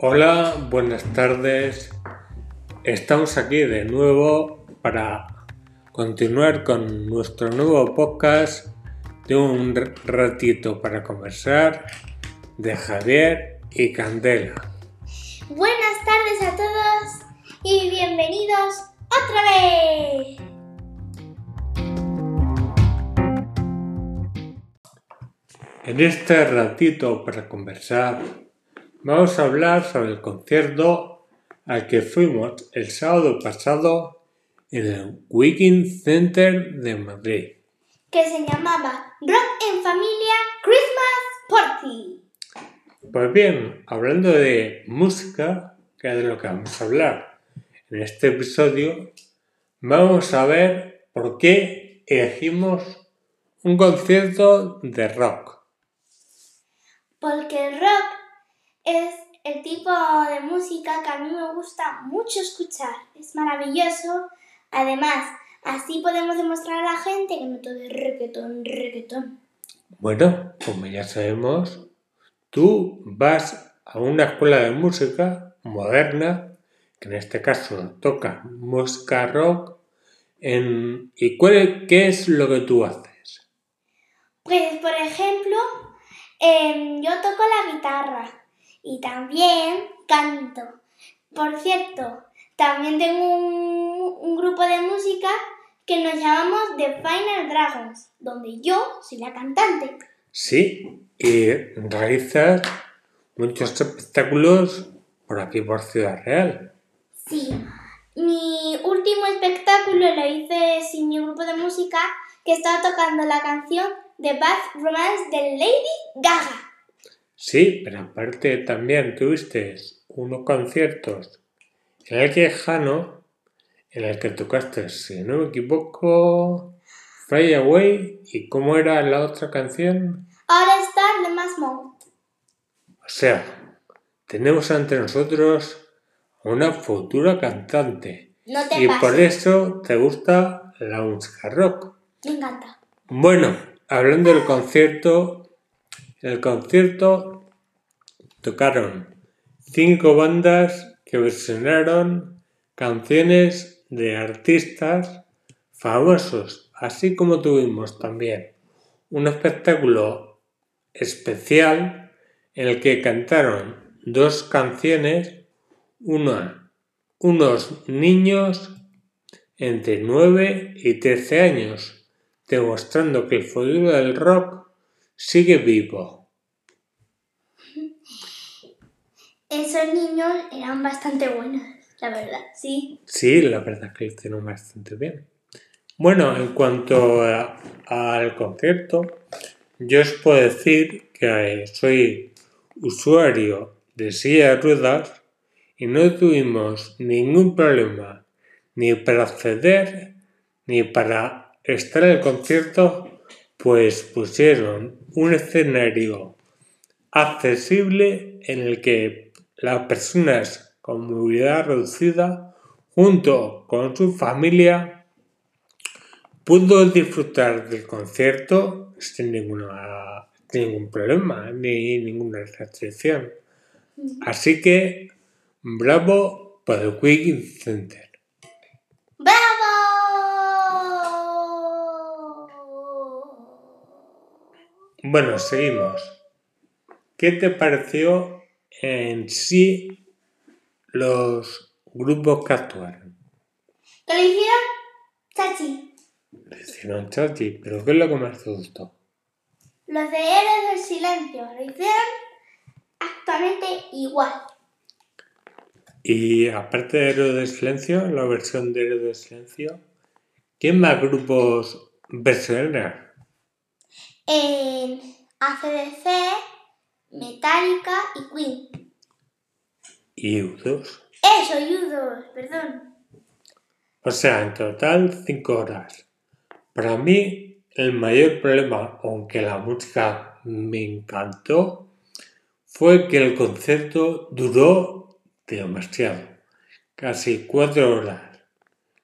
Hola, buenas tardes. Estamos aquí de nuevo para continuar con nuestro nuevo podcast de un ratito para conversar de Javier y Candela. Buenas tardes a todos y bienvenidos otra vez. En este ratito para conversar vamos a hablar sobre el concierto al que fuimos el sábado pasado en el Wiking Center de Madrid. Que se llamaba Rock en Familia Christmas Party. Pues bien, hablando de música, que es de lo que vamos a hablar en este episodio, vamos a ver por qué elegimos un concierto de rock. Porque el rock es el tipo de música que a mí me gusta mucho escuchar. Es maravilloso. Además, así podemos demostrar a la gente que no todo es reggaetón, reggaetón. Bueno, como ya sabemos, tú vas a una escuela de música moderna, que en este caso toca música rock, en... ¿y cuál, qué es lo que tú haces? Pues, por ejemplo, em, yo toco la guitarra y también canto. Por cierto, también tengo un, un, grupo de música que nos llamamos The Final Dragons, donde yo soy la cantante. Sí, y realizas muchos espectáculos por aquí, por Ciudad Real. Sí, mi último espectáculo lo hice sin mi grupo de música que estaba tocando la canción The Bad Romance de Lady Gaga. Sí, pero aparte también tuviste unos conciertos en el Quejano en el que tocaste, si no me equivoco, Fly Away y cómo era la otra canción. Ahora está de más Mode. O sea, tenemos ante nosotros una futura cantante. No te y pases. por eso te gusta la música rock. Me encanta. Bueno, hablando del concierto, el concierto tocaron cinco bandas que versionaron canciones de artistas famosos, así como tuvimos también un espectáculo especial en el que cantaron dos canciones, una, unos niños entre 9 y 13 años, demostrando que el futuro del rock sigue vivo. Esos niños eran bastante buenos, la verdad, sí. Sí, la verdad es que lo hicieron bastante bien. Bueno, en cuanto a- al concierto, yo os puedo decir que soy usuario de silla de ruedas y no tuvimos ningún problema ni para acceder ni para estar en el concierto, pues pusieron un escenario accesible en el que las personas con movilidad reducida junto con su familia pudo disfrutar del concierto sin ninguna sin ningún problema ni ninguna restricción. Así que bravo para el Quick Center. ¡Bravo! Bueno, seguimos. ¿Qué te pareció en sí los grupos que actuaron? ¿Qué le hicieron? Chachi. Hicieron chachi, pero ¿qué es lo que más te gustó? Los de Héroes del Silencio lo hicieron actualmente igual. Y aparte de Héroe del Silencio, la versión de Héroe del Silencio, ¿qué más grupos versionaron? En ACDC, Metallica y Queen. Y U2. Eso, Yudos, perdón. O sea, en total 5 horas. Para mí, el mayor problema, aunque la música me encantó, fue que el concierto duró demasiado, casi cuatro horas,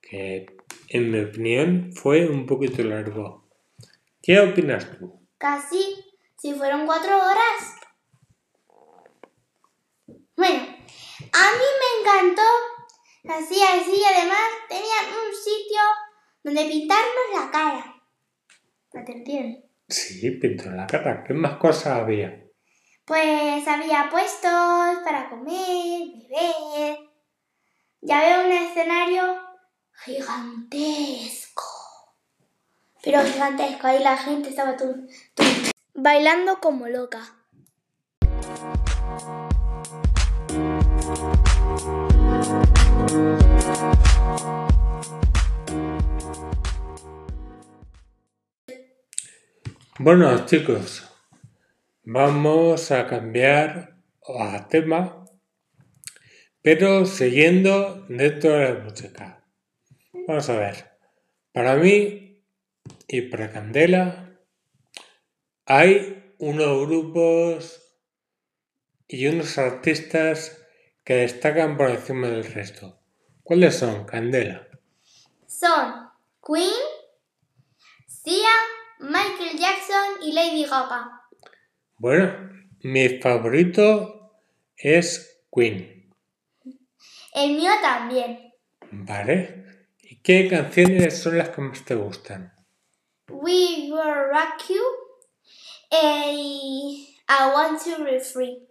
que en mi opinión fue un poquito largo. ¿Qué opinas tú? Casi, si fueron cuatro horas. Bueno, a mí me encantó, así, así, además tenían un sitio donde pintarnos la cara. ¿Atención? Sí, pintó la cara. ¿Qué más cosas había? Pues había puestos para comer, beber. Ya veo un escenario gigantesco. Pero gigantesco, ahí la gente estaba bailando como loca. Bueno, chicos, vamos a cambiar a tema, pero siguiendo dentro de la música. Vamos a ver, para mí y para Candela hay unos grupos y unos artistas que destacan por encima del resto. ¿Cuáles son, Candela? Son Queen, Sia, Michael Jackson y Lady Gaga. Bueno, mi favorito es Queen. El mío también. Vale. ¿Y qué canciones son las que más te gustan? We Will Rock You y I Want to Be Free.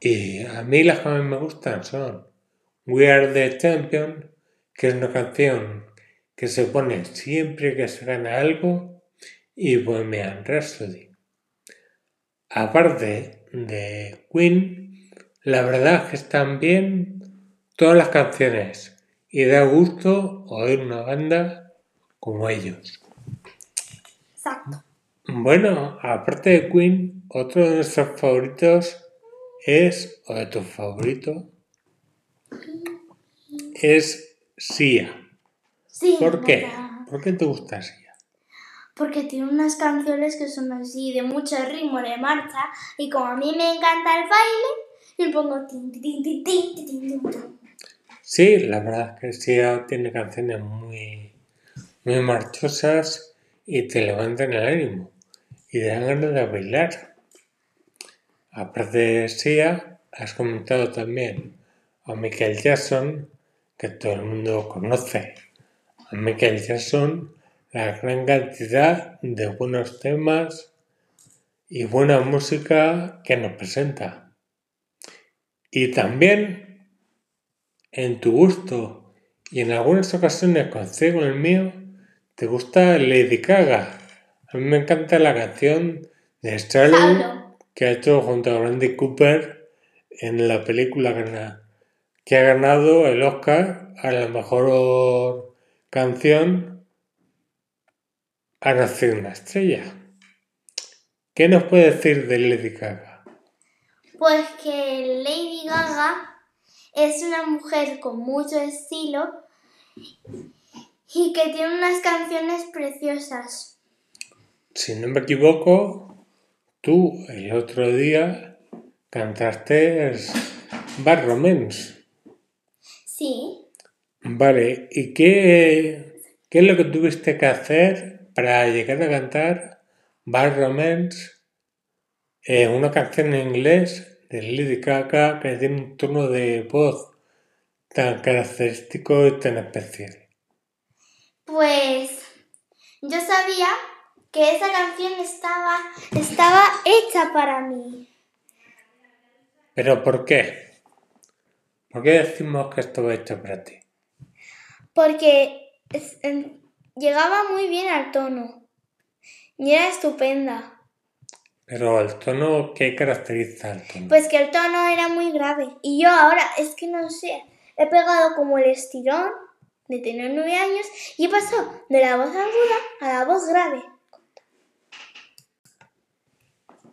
Y a mí las que más me gustan son We Are the Champion, que es una canción que se pone siempre que se gana algo y Bohemian Rhapsody. Aparte de Queen, la verdad es que están bien todas las canciones y da gusto oír una banda como ellos. Exacto. Bueno, aparte de Queen, otro de nuestros favoritos es, o de tus favoritos, es Sia. Sí, ¿Por qué? ¿Por qué te gusta Sia? Porque tiene unas canciones que son así de mucho ritmo de marcha y como a mí me encanta el baile, le pongo tin, tin, tin, tin, tin. Sí, la verdad es que Sia tiene canciones muy, muy marchosas y te levantan el ánimo y dan ganas de bailar. Aparte de Sia, has comentado también a Michael Jackson, que todo el mundo conoce. A Michael Jackson, la gran cantidad de buenos temas y buena música que nos presenta. Y también en tu gusto y en algunas ocasiones consigo el mío, te gusta Lady Gaga. A mí me encanta la canción de Shallow que ha hecho junto a Brandy Cooper en la película que ha ganado el Oscar a la mejor canción Ha nacido una estrella. ¿Qué nos puede decir de Lady Gaga? Pues que Lady Gaga es una mujer con mucho estilo y que tiene unas canciones preciosas. Si no me equivoco, tú el otro día cantaste Bad Romance. Sí, Vale, ¿y qué, qué es lo que tuviste que hacer para llegar a cantar Bad Romance? Eh, una canción en inglés de Lady Gaga que tiene un tono de voz tan característico y tan especial. pues yo sabía que esa canción estaba, estaba hecha para mí. ¿Pero por qué? ¿Por qué decimos que esto va hecho para ti? Porque es- en- llegaba muy bien al tono y era estupenda. Pero el tono, ¿qué caracteriza el tono? Pues que el tono era muy grave. Y yo ahora, es que no sé, he pegado como el estirón de tener nueve años y he pasado de la voz aguda a la voz grave.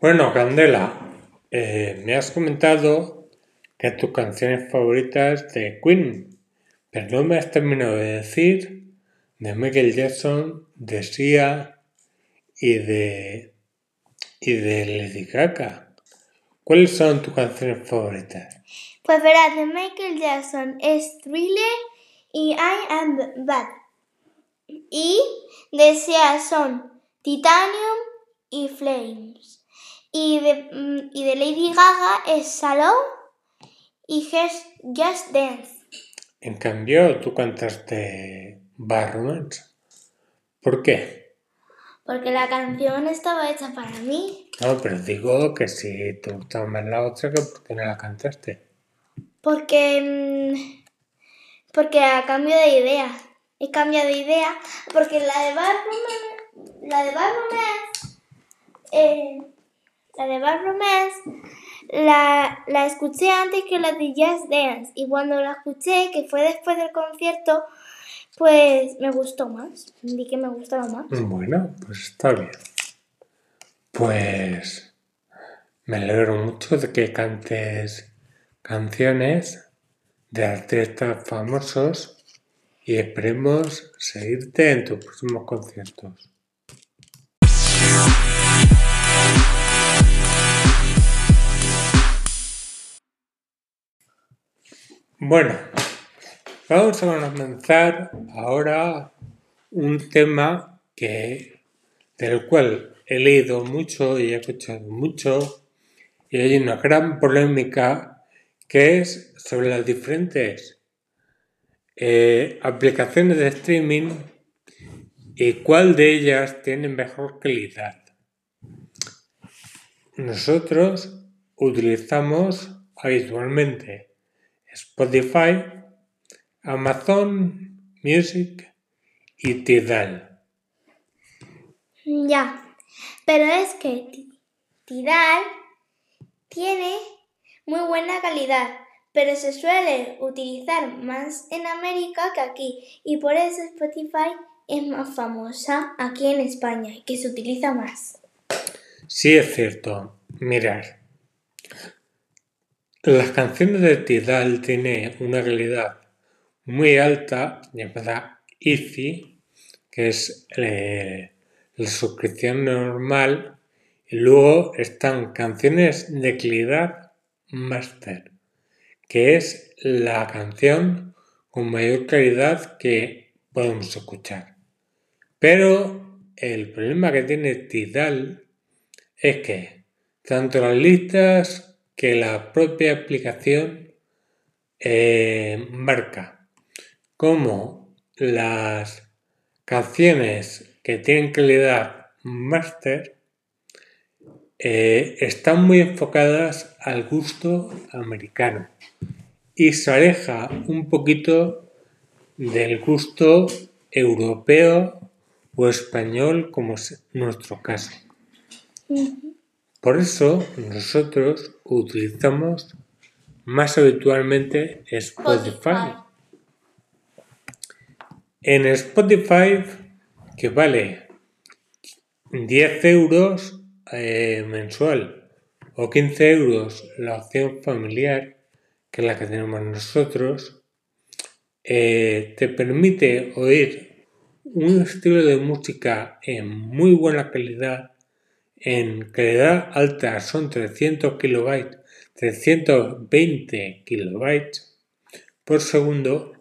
Bueno, Candela, eh, me has comentado que tus canciones favoritas de Queen, pero no me has terminado de decir de Michael Jackson, de Sia y de, y de Lady Gaga. ¿Cuáles son tus canciones favoritas? Pues verás, de Michael Jackson es Thriller y I Am Bad. Y de Sia son Titanium y Flames. Y de, mm, y de Lady Gaga es Salon y Just, Just Dance. En cambio, tú cantaste Bad Romance. ¿Por qué? Porque la canción estaba hecha para mí. No, pero digo que si te gustaba más la otra, que ¿por qué no la cantaste? Porque. mm, Porque a cambio de idea. He cambiado de idea. Porque la de Bad Romance. La de eh, la de Bad Romance. La, la escuché antes que la de Just Dance. Y cuando la escuché, que fue después del concierto, pues me gustó más. Vi que me gustaba más. Bueno, pues está bien. Pues me alegro mucho de que cantes canciones de artistas famosos y esperemos seguirte en tus próximos conciertos. Bueno, vamos a comenzar ahora un tema que del cual he leído mucho y he escuchado mucho y hay una gran polémica que es sobre las diferentes eh, aplicaciones de streaming y cuál de ellas tiene mejor calidad. Nosotros utilizamos habitualmente Spotify, Amazon Music y Tidal. Ya. Pero es que Ti- Tidal tiene muy buena calidad, pero se suele utilizar más en América que aquí y por eso Spotify es más famosa aquí en España y que se utiliza más. Sí es cierto, mirar. Las canciones de Tidal tienen una calidad muy alta llamada Easy, que es eh, la suscripción normal, y luego están canciones de calidad Master, que es la canción con mayor calidad que podemos escuchar. Pero el problema que tiene Tidal es que tanto las listas que la propia aplicación eh, marca como las canciones que tienen calidad master eh, están muy enfocadas al gusto americano y se aleja un poquito del gusto europeo o español como es nuestro caso. Por eso nosotros utilizamos más habitualmente Spotify. En Spotify, que vale 10 euros eh, mensual o 15 euros la opción familiar, que es la que tenemos nosotros, eh, te permite oír un estilo de música en muy buena calidad en calidad alta son 300 kilobytes, 320 kilobytes por segundo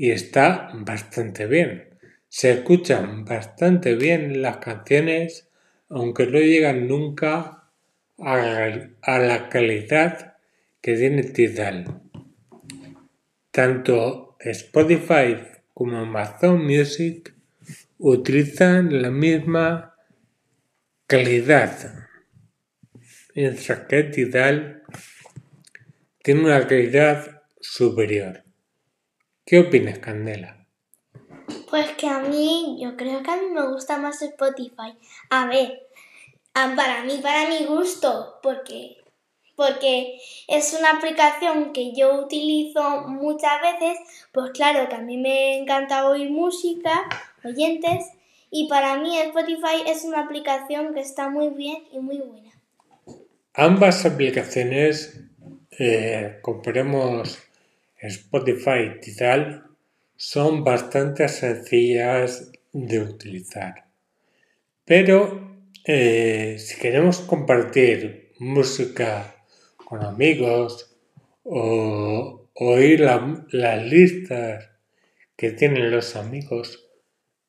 y está bastante bien. Se escuchan bastante bien las canciones, aunque no llegan nunca a, la calidad que tiene Tidal. Tanto Spotify como Amazon Music utilizan la misma calidad. Mientras que Tidal tiene una calidad superior. ¿Qué opinas, Candela? Pues que a mí, yo creo que a mí me gusta más Spotify. A ver, para mí, para mi gusto, porque, porque es una aplicación que yo utilizo muchas veces, pues claro, que a mí me encanta oír música, oyentes, y para mí Spotify es una aplicación que está muy bien y muy buena. Ambas aplicaciones, eh, Spotify y Tidal, son bastante sencillas de utilizar. Pero eh, si queremos compartir música con amigos o oír las listas que tienen los amigos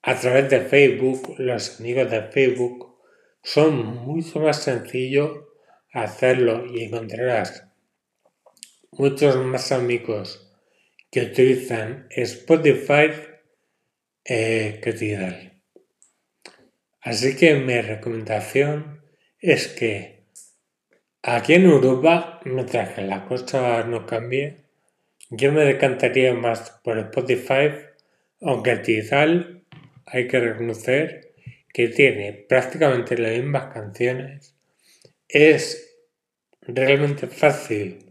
a través de Facebook, los amigos de Facebook, son mucho más sencillo hacerlo y encontrarás muchos más amigos que utilizan Spotify eh, que Tidal. Así que mi recomendación es que aquí en Europa, mientras que la cosa no cambie, yo me decantaría más por Spotify, aunque Tidal hay que reconocer que tiene prácticamente las mismas canciones. Es realmente fácil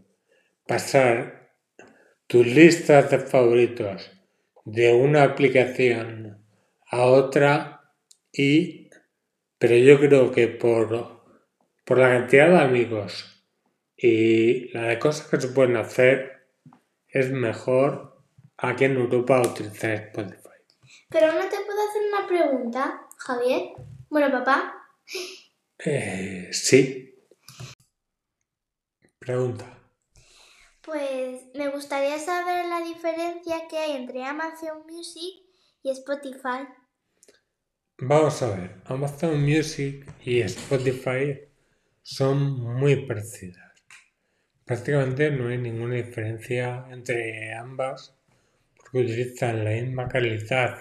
pasar tus listas de favoritos de una aplicación a otra y pero yo creo que por, por la cantidad de amigos y la de cosas que se pueden hacer es mejor aquí en Europa utilizar Spotify. Pero no te puedo hacer una pregunta, Javier. Bueno, papá. Eh, sí. Pregunta. Pues me gustaría saber la diferencia que hay entre Amazon Music y Spotify. Vamos a ver, Amazon Music y Spotify son muy parecidas. Prácticamente no hay ninguna diferencia entre ambas porque utilizan la misma calidad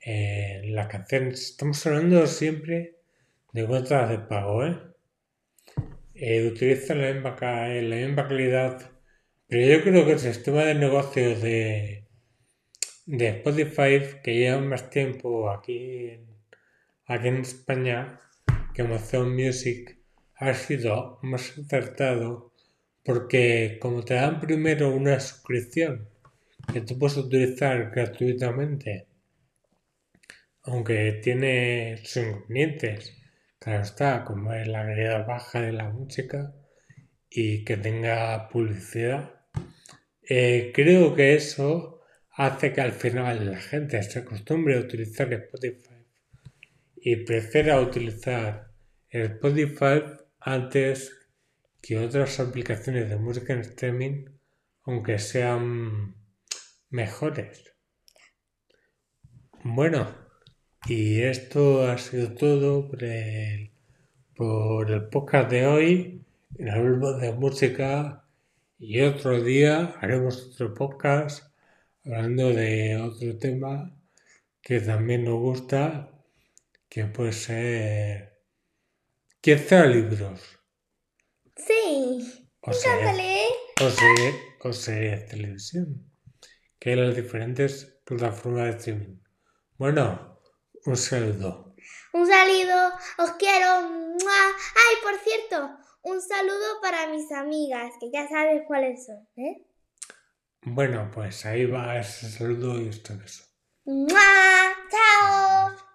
en la canción. Estamos hablando siempre de cuentas de pago, ¿eh? eh utilizan la la misma calidad pero yo creo que el sistema de negocio de, de Spotify, que lleva más tiempo aquí en, aquí en España que Amazon Music, ha sido más acertado porque como te dan primero una suscripción que tú puedes utilizar gratuitamente, aunque tiene sus inconvenientes, claro está, como es la calidad baja de la música y que tenga publicidad, eh, creo que eso hace que al final la gente se acostumbre a utilizar Spotify y prefiera utilizar Spotify antes que otras aplicaciones de música en streaming, aunque sean mejores. Bueno, y esto ha sido todo por el, por el podcast de hoy. El de música y otro día haremos otro podcast hablando de otro tema que también nos gusta, que puede ser quizá libros. Sí. O sea, o sea, o sea, televisión. Que hay las diferentes plataformas de streaming. Bueno, un saludo. Un saludo, os quiero. Ay, por cierto, un saludo para mis amigas, que ya sabes cuáles son. ¿eh? Bueno, pues ahí va ese saludo y es eso. ¡Mua! ¡Chao!